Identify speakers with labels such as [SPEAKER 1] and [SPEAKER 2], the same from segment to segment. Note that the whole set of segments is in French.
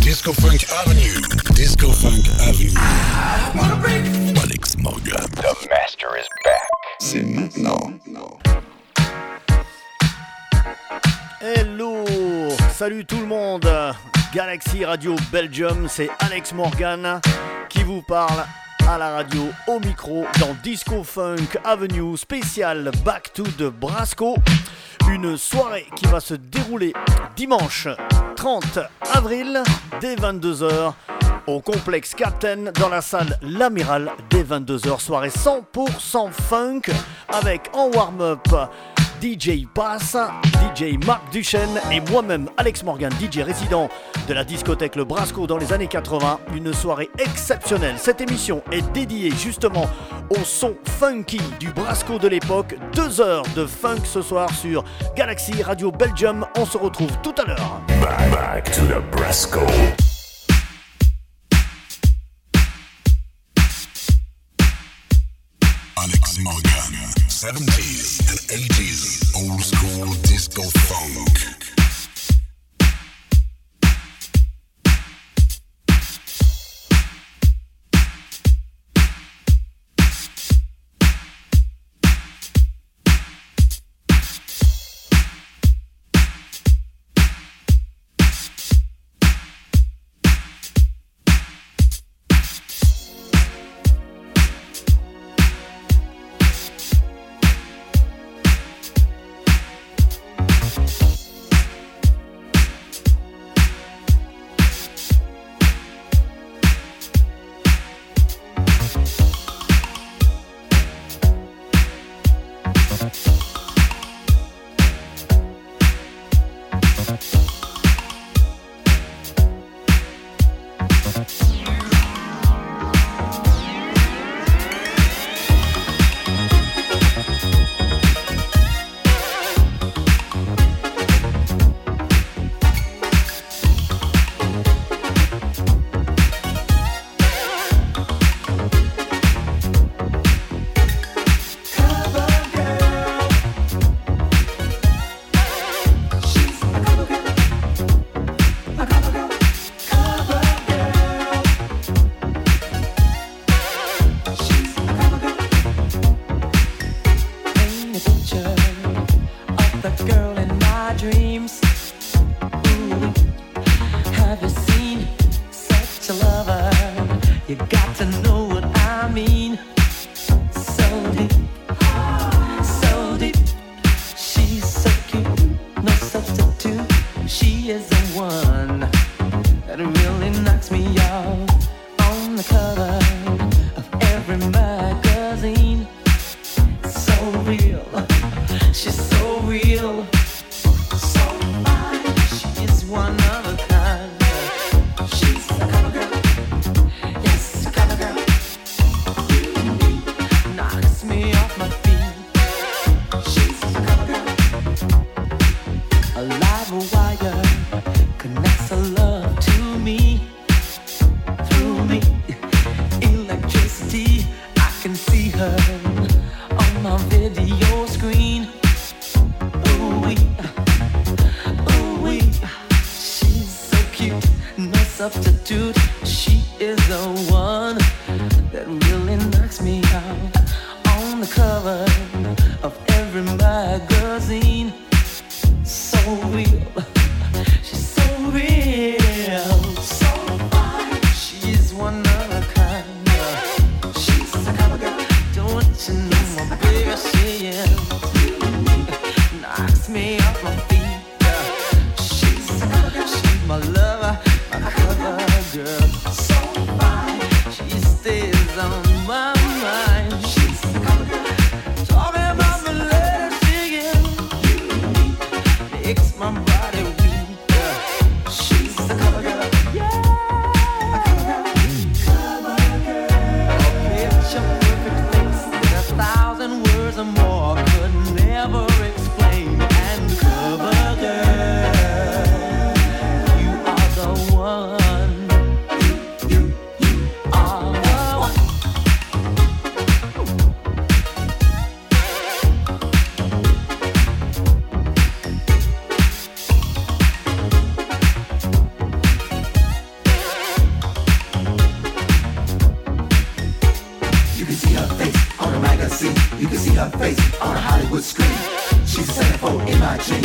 [SPEAKER 1] Disco Funk Avenue. Disco Funk Avenue. Alex Morgan.
[SPEAKER 2] The master is back.
[SPEAKER 1] C'est maintenant.
[SPEAKER 3] Hello Salut tout le monde Galaxy Radio Belgium, c'est Alex Morgan qui vous parle à la radio au micro dans Disco Funk Avenue spécial Back to the Brasco. Une soirée qui va se dérouler dimanche 30 avril dès 22h au complexe Captain dans la salle L'Amiral dès 22h. Soirée 100% funk avec en warm-up DJ Bass, DJ Marc Duchesne et moi-même Alex Morgan, DJ résident de la discothèque Le Brasco dans les années 80. Une soirée exceptionnelle. Cette émission est dédiée justement au son funky du Brasco de l'époque. Deux heures de funk ce soir sur Galaxy Radio Belgium. On se retrouve tout à l'heure.
[SPEAKER 2] Back, to the Brasco.
[SPEAKER 1] Alex Morgan. 70s and 80s. Old school disco funk.
[SPEAKER 4] touching.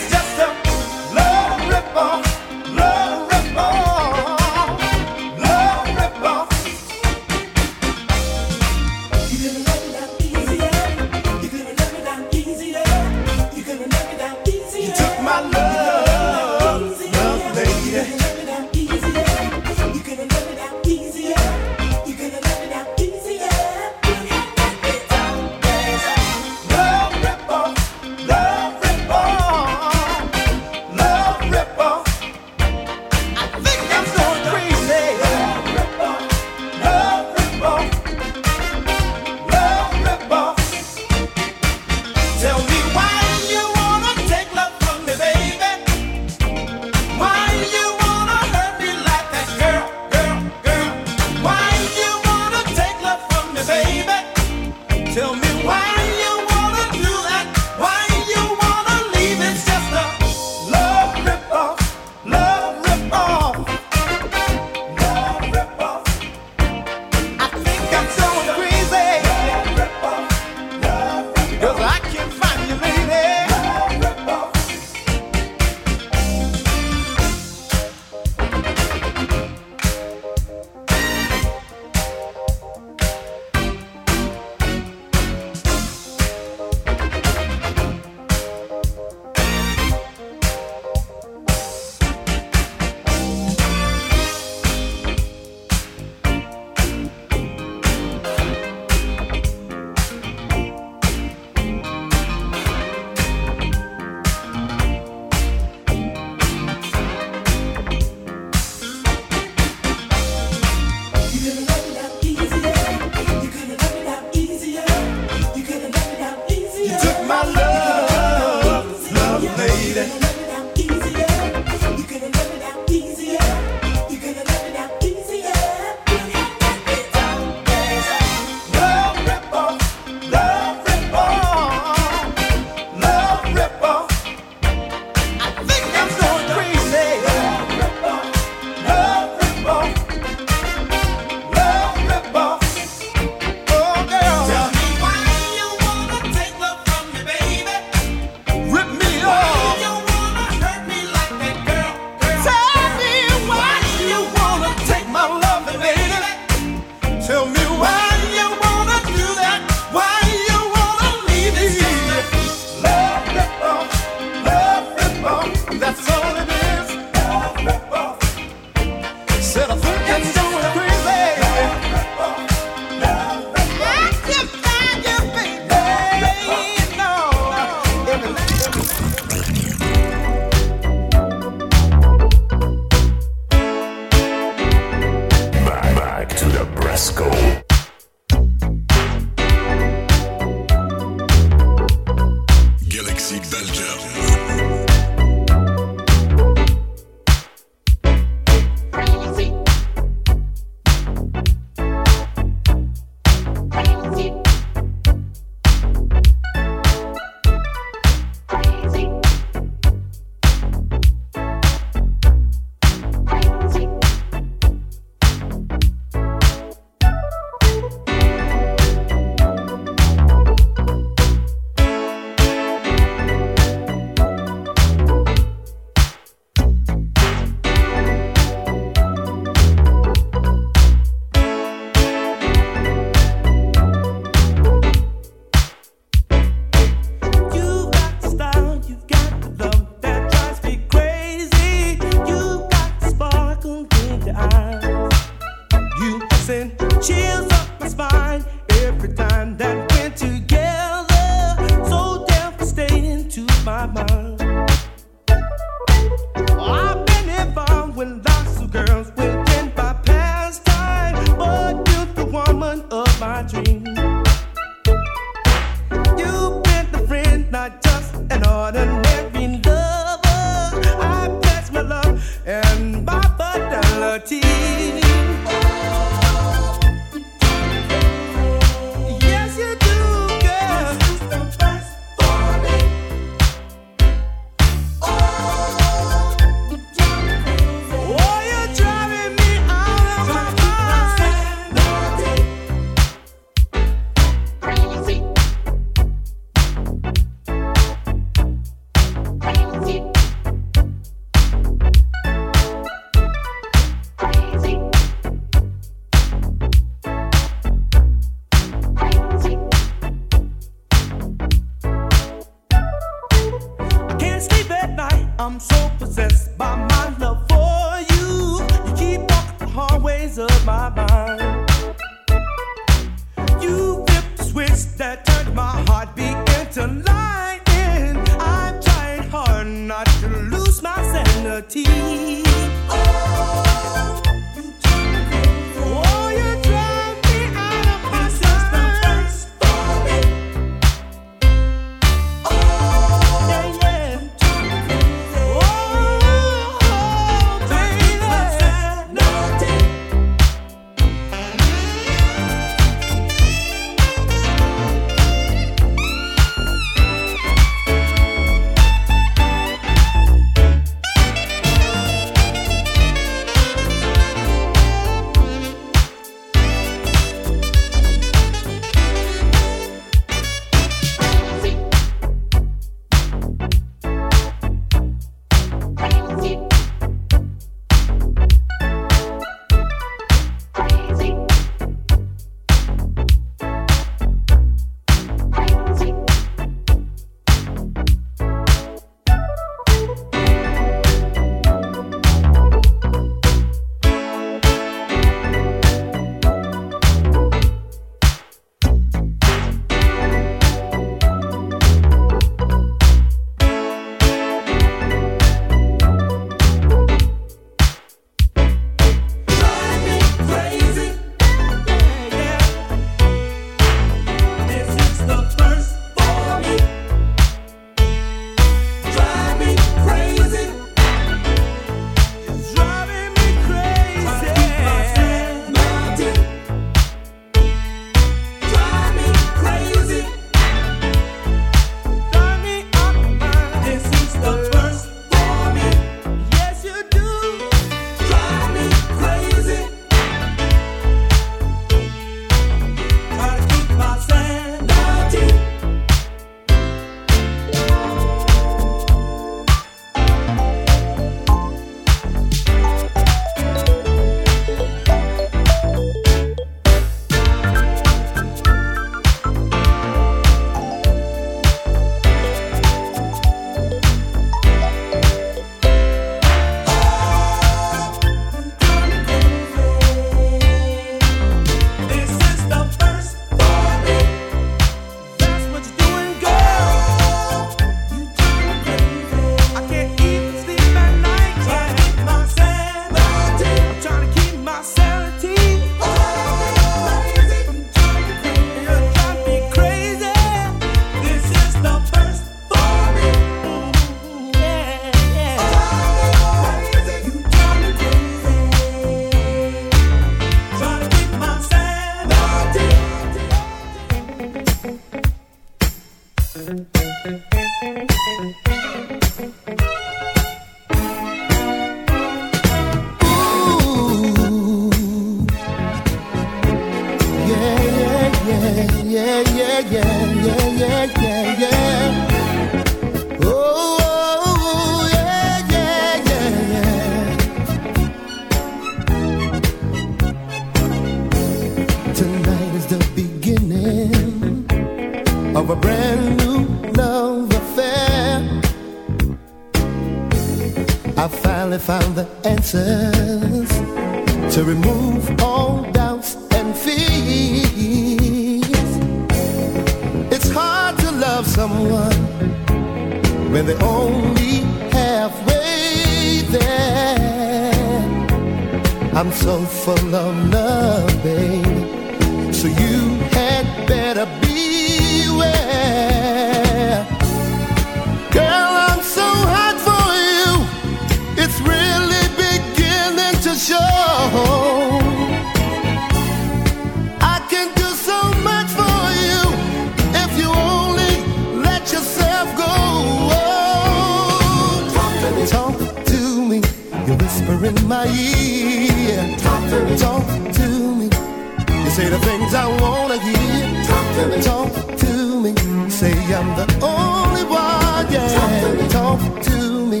[SPEAKER 4] the only one. Yeah, talk to me,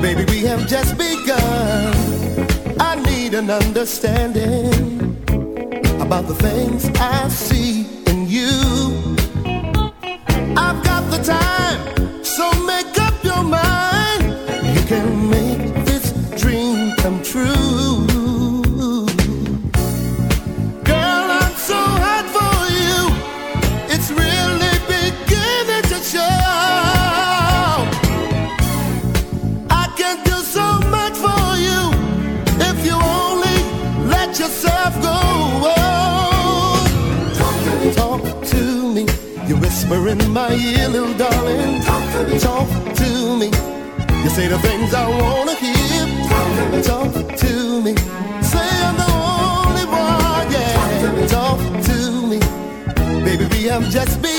[SPEAKER 4] baby. We have just begun. I need an understanding about the
[SPEAKER 5] things I see whisper in my
[SPEAKER 4] ear, little darling. Talk to me. Talk to me. You say the things I wanna hear. Talk to me. Talk to me. Say I'm the only one, yeah. Talk to me. Talk to
[SPEAKER 6] me. Baby, I'm
[SPEAKER 1] just being.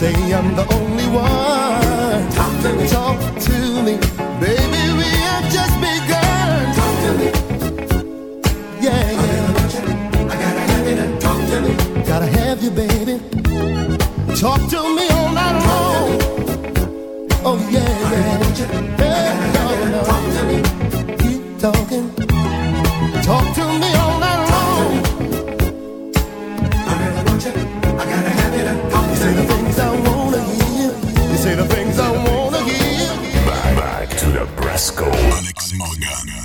[SPEAKER 1] say I'm the only one. Talk to me, talk to me, baby. We have just
[SPEAKER 2] begun. Talk to
[SPEAKER 7] me, yeah,
[SPEAKER 8] yeah. I gotta have it. Talk to me, gotta have you, baby. Talk to
[SPEAKER 7] me
[SPEAKER 8] all
[SPEAKER 7] night long. Oh yeah,
[SPEAKER 8] yeah. Hey, no, no. Keep talking. Alex Morgan.